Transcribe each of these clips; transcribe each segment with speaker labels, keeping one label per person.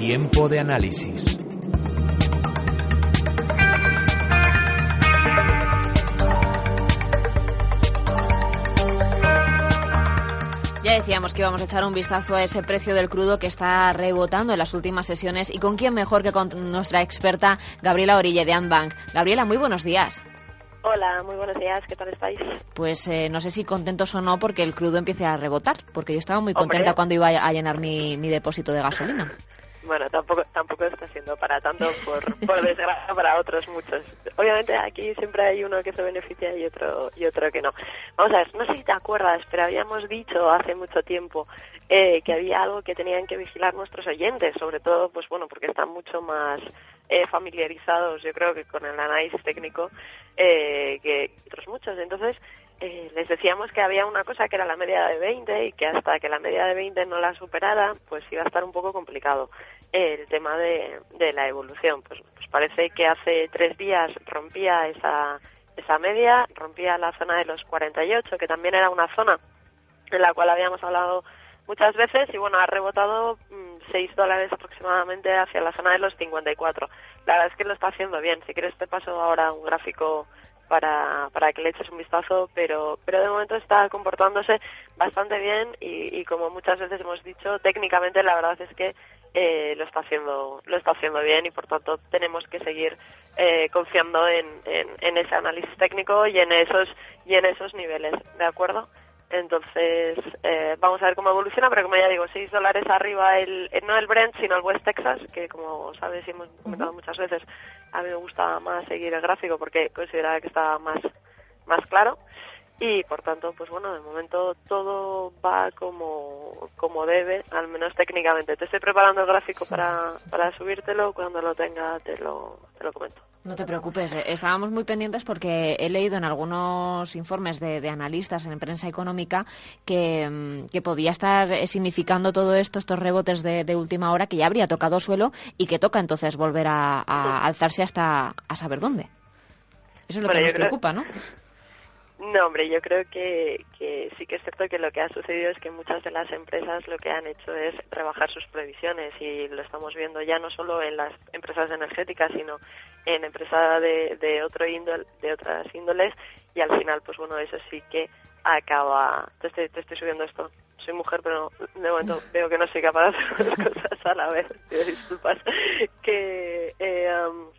Speaker 1: Tiempo de análisis.
Speaker 2: Ya decíamos que íbamos a echar un vistazo a ese precio del crudo que está rebotando en las últimas sesiones y con quién mejor que con nuestra experta Gabriela Orille de Ambank. Gabriela, muy buenos días.
Speaker 3: Hola, muy buenos días, ¿qué tal estáis?
Speaker 2: Pues eh, no sé si contentos o no porque el crudo empiece a rebotar, porque yo estaba muy contenta cuando iba a llenar mi, mi depósito de gasolina.
Speaker 3: Bueno, tampoco tampoco está siendo para tanto, por, por desgracia para otros muchos. Obviamente aquí siempre hay uno que se beneficia y otro y otro que no. Vamos a ver, no sé si te acuerdas, pero habíamos dicho hace mucho tiempo eh, que había algo que tenían que vigilar nuestros oyentes, sobre todo, pues bueno, porque están mucho más eh, familiarizados, yo creo que con el análisis técnico eh, que otros muchos. Entonces, eh, les decíamos que había una cosa que era la media de 20 y que hasta que la media de 20 no la superara, pues iba a estar un poco complicado el tema de, de la evolución. Pues, pues parece que hace tres días rompía esa, esa media, rompía la zona de los 48, que también era una zona en la cual habíamos hablado muchas veces y bueno, ha rebotado 6 mm, dólares aproximadamente hacia la zona de los 54. La verdad es que lo está haciendo bien. Si quieres te paso ahora un gráfico para, para que le eches un vistazo, pero, pero de momento está comportándose bastante bien y, como muchas veces hemos dicho, técnicamente la verdad es que eh, lo está haciendo lo está haciendo bien y por tanto tenemos que seguir eh, confiando en, en, ese análisis técnico y en esos y en esos niveles de acuerdo entonces eh, vamos a ver cómo evoluciona pero como ya digo 6 dólares arriba el, no el Brent sino el West Texas que como sabes y hemos comentado muchas veces a mí me gusta más seguir el gráfico porque consideraba que estaba más, más claro y por tanto, pues bueno, de momento todo va como, como debe, al menos técnicamente. Te estoy preparando el gráfico para, para subírtelo, cuando lo tenga te lo, te lo comento.
Speaker 2: No te preocupes, eh, estábamos muy pendientes porque he leído en algunos informes de, analistas en prensa económica que, mm, que, podía estar significando todo esto, estos rebotes de, última hora, que ya habría tocado suelo y que toca entonces volver a, alzarse hasta a saber dónde. Eso es lo que nos preocupa, ¿no?
Speaker 3: No, hombre, yo creo que, sí que es cierto que lo que ha sucedido es que muchas de las empresas lo que han hecho es rebajar sus previsiones y lo estamos viendo ya no solo en las empresas energéticas, sino en empresas de, otro índole, de otras índoles y al final, pues bueno, eso sí que acaba... Te estoy, te estoy subiendo esto. Soy mujer, pero de momento veo que no soy capaz de hacer las cosas a la vez. Disculpas. Que... Eh, um,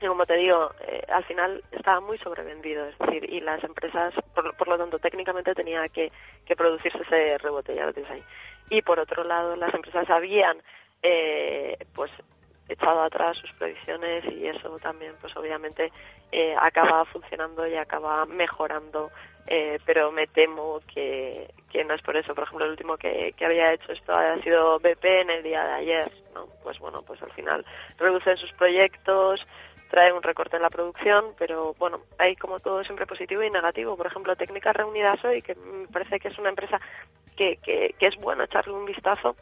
Speaker 3: y como te digo, eh, al final estaba muy sobrevendido, es decir, y las empresas, por, lo tanto, técnicamente tenía que, producirse ese rebote, ya lo tienes ahí. Y por otro lado, las empresas habían, eh, pues, echado atrás sus previsiones y eso también, pues, obviamente, eh, acaba funcionando y acaba mejorando, pero me temo que, que no es por eso. Por ejemplo, el último que, que había hecho esto ha sido BP en el día de ayer, ¿no? Pues bueno, pues al final reducen sus proyectos, trae un recorte en la producción, pero bueno, hay como todo siempre positivo y negativo. Por ejemplo, Técnicas Reunidas hoy, que me parece que es una empresa que, que, es bueno echarle un vistazo,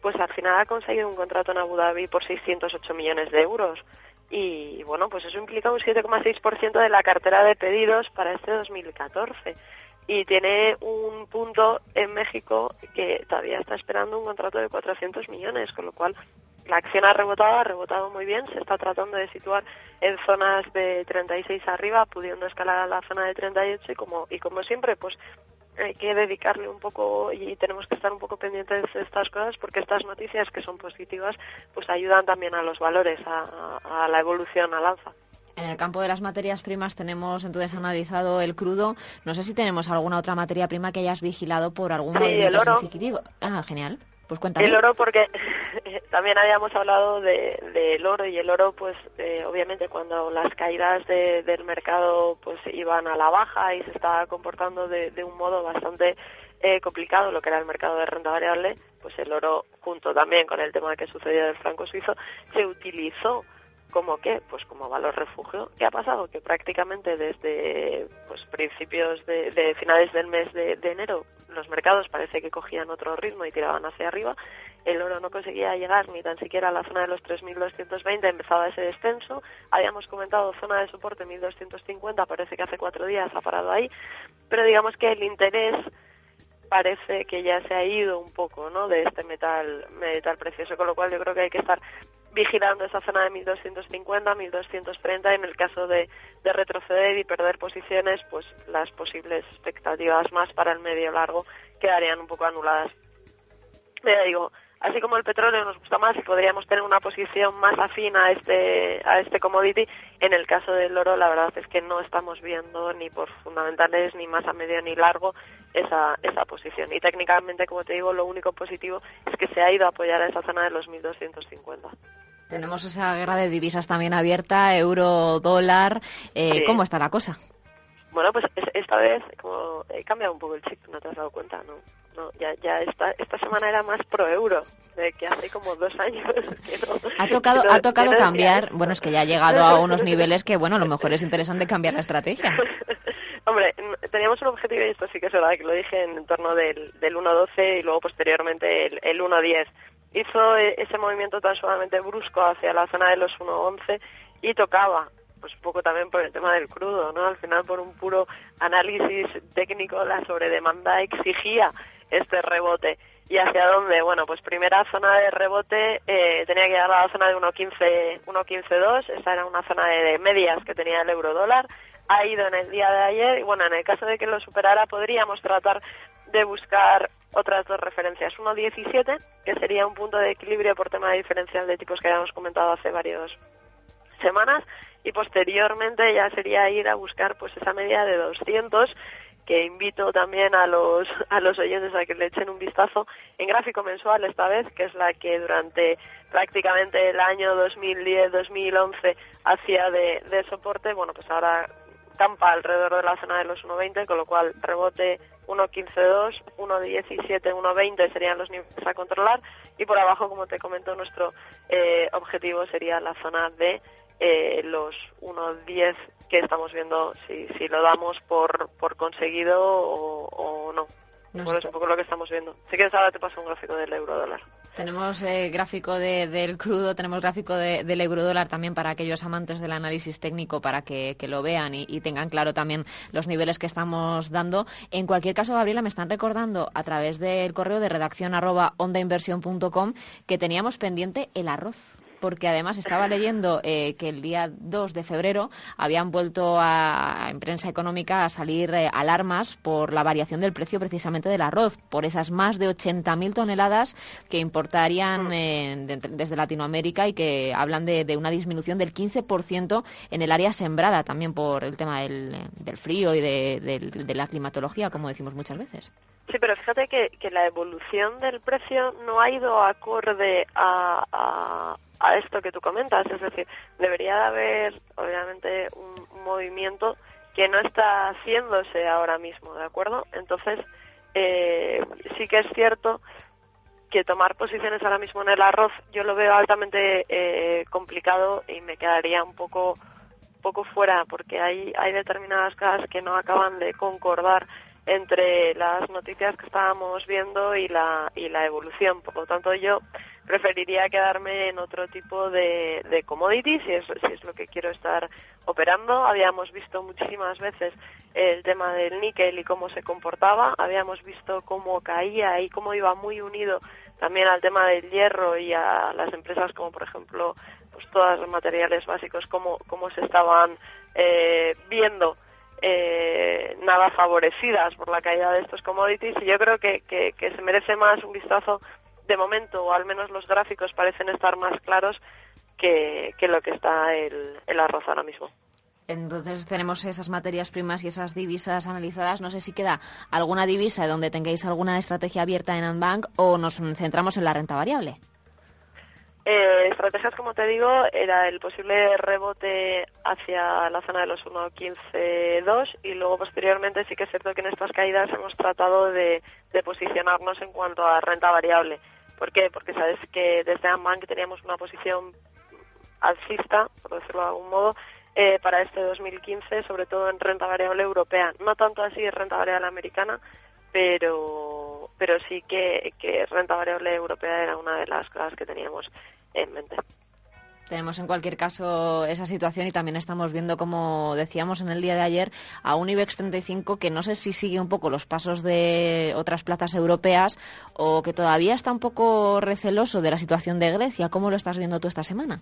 Speaker 3: pues al final ha conseguido un contrato en Abu Dhabi por 608 millones de euros. Y bueno, pues eso implica un 7,6% de la cartera de pedidos para este 2014 y tiene un punto en México que todavía está esperando un contrato de 400 millones, con lo cual la acción ha rebotado, ha rebotado muy bien, se está tratando de situar en zonas de 36 arriba, pudiendo escalar a la zona de 38 y como, y como siempre, pues hay que dedicarle un poco y tenemos que estar un poco pendientes de estas cosas porque estas noticias que son positivas pues ayudan también a los valores, a, la evolución al alza.
Speaker 2: En el campo de las materias primas tenemos entonces analizado el crudo. No sé si tenemos alguna otra materia prima que hayas vigilado por algún
Speaker 3: sí, movimiento
Speaker 2: significativo. Ah, genial. Pues
Speaker 3: el oro porque también habíamos hablado del oro y el oro pues eh, obviamente cuando las caídas del mercado pues iban a la baja y se estaba comportando de, un modo bastante eh, complicado lo que era el mercado de renta variable pues el oro junto también con el tema que sucedió del franco suizo se utilizó como qué? Pues como valor refugio. ¿Qué ha pasado? Que prácticamente desde pues principios de, finales del mes de, enero los mercados parece que cogían otro ritmo y tiraban hacia arriba. El oro no conseguía llegar ni tan siquiera a la zona de los 3.220, empezaba ese descenso. Habíamos comentado zona de soporte 1.250, parece que hace cuatro días ha parado ahí. Pero digamos que el interés parece que ya se ha ido un poco ¿no? de este metal, metal precioso, con lo cual yo creo que hay que estar vigilando esa zona de 1250, 1230 en el caso de, de retroceder y perder posiciones, pues las posibles expectativas más para el medio largo quedarían un poco anuladas. Digo, así como el petróleo nos gusta más y podríamos tener una posición más afín a este a este commodity en el caso del oro la verdad es que no estamos viendo ni por fundamentales ni más a medio ni largo esa esa posición. Y técnicamente como te digo lo único positivo es que se ha ido a apoyar a esa zona de los 1250
Speaker 2: tenemos esa guerra de divisas también abierta euro dólar. Eh, cómo está la cosa
Speaker 3: bueno pues esta vez como he cambiado un poco el chip no te has dado cuenta no no, ya, ya esta, esta semana era más pro euro, de que hace como dos años
Speaker 2: ha tocado, ha tocado cambiar, bueno, es que ya ha llegado a unos niveles que, bueno, a lo mejor es interesante cambiar la estrategia.
Speaker 3: Hombre, teníamos un objetivo y esto sí que es verdad que lo dije en torno del, del 1.12 y luego posteriormente el, el 1.10. Hizo e, ese movimiento tan sumamente brusco hacia la zona de los 1.11 y tocaba pues un poco también por el tema del crudo, ¿no? Al final por un puro análisis técnico la sobredemanda exigía este rebote. ¿Y hacia dónde? Bueno, pues primera zona de rebote eh, tenía que llegar a la zona de 1.15, 1.15.2, esa era una zona de medias que tenía el euro dólar, ha ido en el día de ayer y bueno, en el caso de que lo superara podríamos tratar de buscar otras dos referencias. 1.17, que sería un punto de equilibrio por tema de diferencial de tipos que habíamos comentado hace varios semanas y posteriormente ya sería ir a buscar pues esa media de 200 que invito también a los, a los oyentes a que le echen un vistazo en gráfico mensual esta vez, que es la que durante prácticamente el año 2010-2011 hacía de, de soporte, bueno, pues ahora campa alrededor de la zona de los 1.20, con lo cual rebote 1.15.2, 1.17, 1.20 serían los niveles a controlar y por abajo, como te comento, nuestro eh, objetivo sería la zona de eh, los 1.10 que estamos viendo si, si lo damos por, por conseguido o, no. es un poco lo que estamos viendo. Si quieres ahora te paso un gráfico del euro dólar.
Speaker 2: Tenemos eh, gráfico del crudo, tenemos gráfico de, del eurodólar también para aquellos amantes del análisis técnico para que, lo vean y, y, tengan claro también los niveles que estamos dando. En cualquier caso, Gabriela, me están recordando a través del correo de redacción arroba ondainversión.com que teníamos pendiente el arroz porque además estaba leyendo eh, que el día 2 de febrero habían vuelto a, en prensa económica a salir eh, alarmas por la variación del precio precisamente del arroz, por esas más de 80.000 toneladas que importarían eh, desde Latinoamérica y que hablan de, una disminución del 15% en el área sembrada, también por el tema del, frío y de, la climatología, como decimos muchas veces.
Speaker 3: Sí, pero fíjate que, la evolución del precio no ha ido acorde a, a esto que tú comentas. Es decir, debería de haber, obviamente, un, movimiento que no está haciéndose ahora mismo, ¿de acuerdo? Entonces, eh, sí que es cierto que tomar posiciones ahora mismo en el arroz yo lo veo altamente eh, complicado y me quedaría un poco poco fuera porque hay hay determinadas cosas que no acaban de concordar entre las noticias que estábamos viendo y la y la evolución. Por lo tanto yo preferiría quedarme en otro tipo de, commodities si es, si es lo que quiero estar operando. Habíamos visto muchísimas veces el tema del níquel y cómo se comportaba, habíamos visto cómo caía y cómo iba muy unido también al tema del hierro y a las empresas como por ejemplo pues todos los materiales básicos cómo, cómo se estaban eh, viendo eh, nada favorecidas por la caída de estos commodities y yo creo que, que, que se merece más un vistazo de momento, o al menos los gráficos parecen estar más claros que, lo que está el, el arroz ahora mismo.
Speaker 2: Entonces tenemos esas materias primas y esas divisas analizadas. No sé si queda alguna divisa donde tengáis alguna estrategia abierta en Anbank o nos centramos en la renta variable.
Speaker 3: Eh, estrategias, como te digo, era el posible rebote hacia la zona de los 1.15.2 y luego posteriormente sí que es cierto que en estas caídas hemos tratado de, de posicionarnos en cuanto a renta variable. ¿Por qué? Porque sabes que desde Ambank teníamos una posición alcista, por decirlo de algún modo, eh, para este 2015, sobre todo en renta variable europea. No tanto así en renta variable americana, pero, pero sí que, que renta variable europea era una de las cosas que teníamos en mente.
Speaker 2: Tenemos en cualquier caso esa situación y también estamos viendo, como decíamos en el día de ayer, a un IBEX 35 que no sé si sigue un poco los pasos de otras plazas europeas o que todavía está un poco receloso de la situación de Grecia. ¿Cómo lo estás viendo tú esta semana?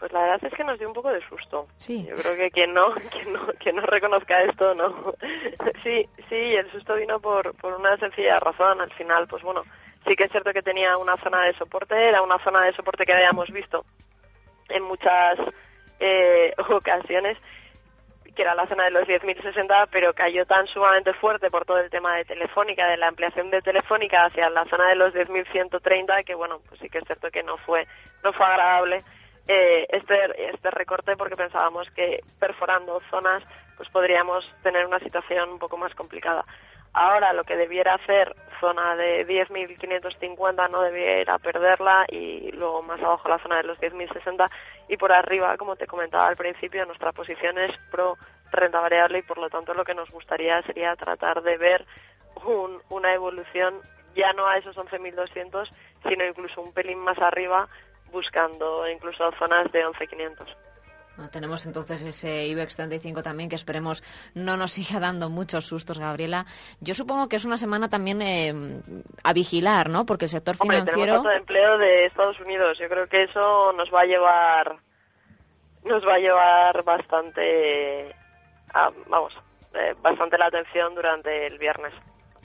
Speaker 3: Pues la verdad es que nos dio un poco de susto. Sí. Yo creo que quien no, quien no, quien no reconozca esto, no. sí, sí, el susto vino por, por una sencilla razón. Al final, pues bueno, sí que es cierto que tenía una zona de soporte, era una zona de soporte que habíamos visto en muchas eh, ocasiones, que era la zona de los 10.060, pero cayó tan sumamente fuerte por todo el tema de Telefónica, de la ampliación de Telefónica hacia la zona de los 10.130, que bueno, pues sí que es cierto que no fue, no fue agradable eh, este, este recorte porque pensábamos que perforando zonas pues podríamos tener una situación un poco más complicada. Ahora lo que debiera hacer zona de 10.550 no debiera perderla y luego más abajo la zona de los 10.060 y por arriba, como te comentaba al principio, nuestra posición es pro renta variable y por lo tanto lo que nos gustaría sería tratar de ver una evolución ya no a esos 11.200 sino incluso un pelín más arriba buscando incluso zonas de 11.500.
Speaker 2: tenemos entonces ese IBEX 35 también que esperemos no nos siga dando muchos sustos, Gabriela. Yo supongo que es una semana también eh, a vigilar, ¿no? Porque el sector financiero...
Speaker 3: Tenemos de empleo de Estados Unidos. Yo creo que eso nos va a llevar nos va a llevar bastante, vamos, eh, bastante la atención durante el viernes.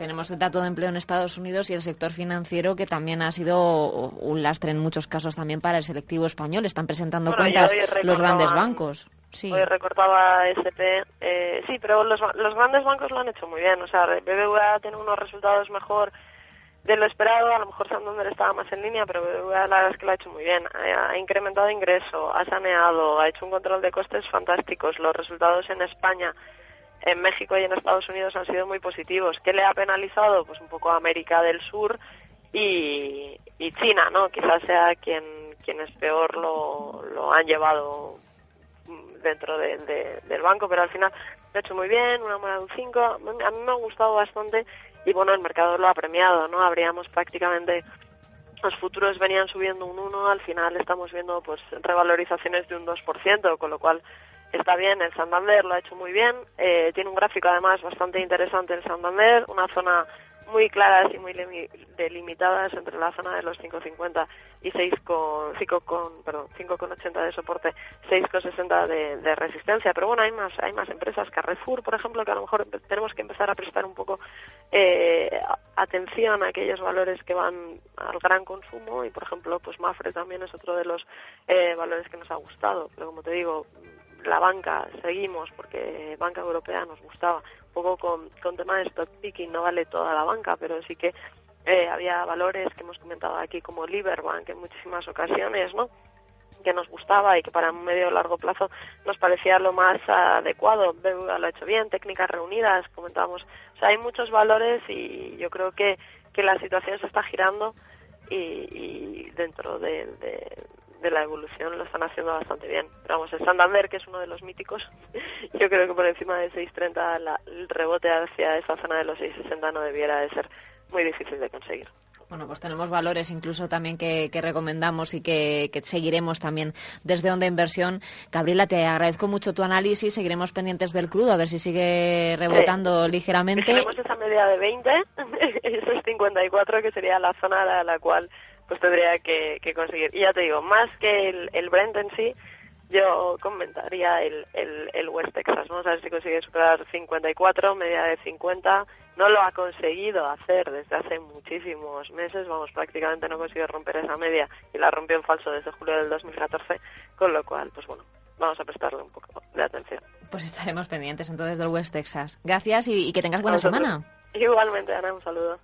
Speaker 2: Tenemos el dato de empleo en Estados Unidos y el sector financiero que también ha sido un lastre en muchos casos también para el selectivo español. Están presentando cuentas los grandes bancos.
Speaker 3: Sí. Hoy recortaba SP. Eh, sí, pero los, los grandes bancos lo han hecho muy bien. O sea, BBVA tiene unos resultados mejor de lo esperado. A lo mejor Santander estaba más en línea, pero BBVA la verdad es que lo ha hecho muy bien. Ha incrementado ingreso, ha saneado, ha hecho un control de costes fantásticos. Los resultados en España en México y en Estados Unidos han sido muy positivos. ¿Qué le ha penalizado? Pues un poco América del Sur y, China, ¿no? Quizás sea quien, quienes peor lo, lo han llevado dentro del banco, pero al final lo ha hecho muy bien, una moneda de un 5. A mí me ha gustado bastante y bueno, el mercado lo ha premiado, ¿no? Habríamos prácticamente los futuros venían subiendo un 1, al final estamos viendo pues revalorizaciones de un 2%, con lo cual está bien, el Santander lo ha hecho muy bien, eh, tiene un gráfico además bastante interesante el Santander, una zona muy claras y muy delimitadas entre la zona de los 5.50 y 6 con, 5 con, perdón, 5,80 de soporte, 6,60 de, de resistencia. Pero bueno, hay más, hay más empresas, Carrefour, por ejemplo, que a lo mejor tenemos que empezar a prestar un poco eh, atención a aquellos valores que van al gran consumo y, por ejemplo, pues Mafre también es otro de los eh, valores que nos ha gustado. Pero como te digo, la banca seguimos porque banca europea nos gustaba un poco con, con tema de stock picking no vale toda la banca pero sí que eh, había valores que hemos comentado aquí como Liberbank en muchísimas ocasiones no que nos gustaba y que para un medio o largo plazo nos parecía lo más adecuado. BBVA lo ha hecho bien, técnicas reunidas, comentábamos. O sea, hay muchos valores y yo creo que, que la situación se está girando y, y dentro de, de la evolución lo están haciendo bastante bien. Pero vamos, el Santander, que es uno de los míticos, yo creo que por encima de 6.30 el rebote hacia esa zona de los 6.60 no debiera de ser muy difícil de conseguir.
Speaker 2: Bueno, pues tenemos valores incluso también que, recomendamos y que, seguiremos también desde Onda Inversión. Gabriela, te agradezco mucho tu análisis. Seguiremos pendientes del crudo, a ver si sigue rebotando ligeramente.
Speaker 3: Tenemos esa media de 20, esos 54, que sería la zona a la cual pues tendría que, conseguir. Y ya te digo, más que el, el Brent en sí, yo comentaría el, el, West Texas. Vamos a ver si consigue superar 54, media de 50. No lo ha conseguido hacer desde hace muchísimos meses. Vamos, prácticamente no consiguió romper esa media y la rompió en falso desde julio del 2014. Con lo cual, pues bueno, vamos a prestarle un poco de atención.
Speaker 2: Pues estaremos pendientes entonces del West Texas. Gracias y, que tengas buena semana.
Speaker 3: Igualmente, Ana, un saludo.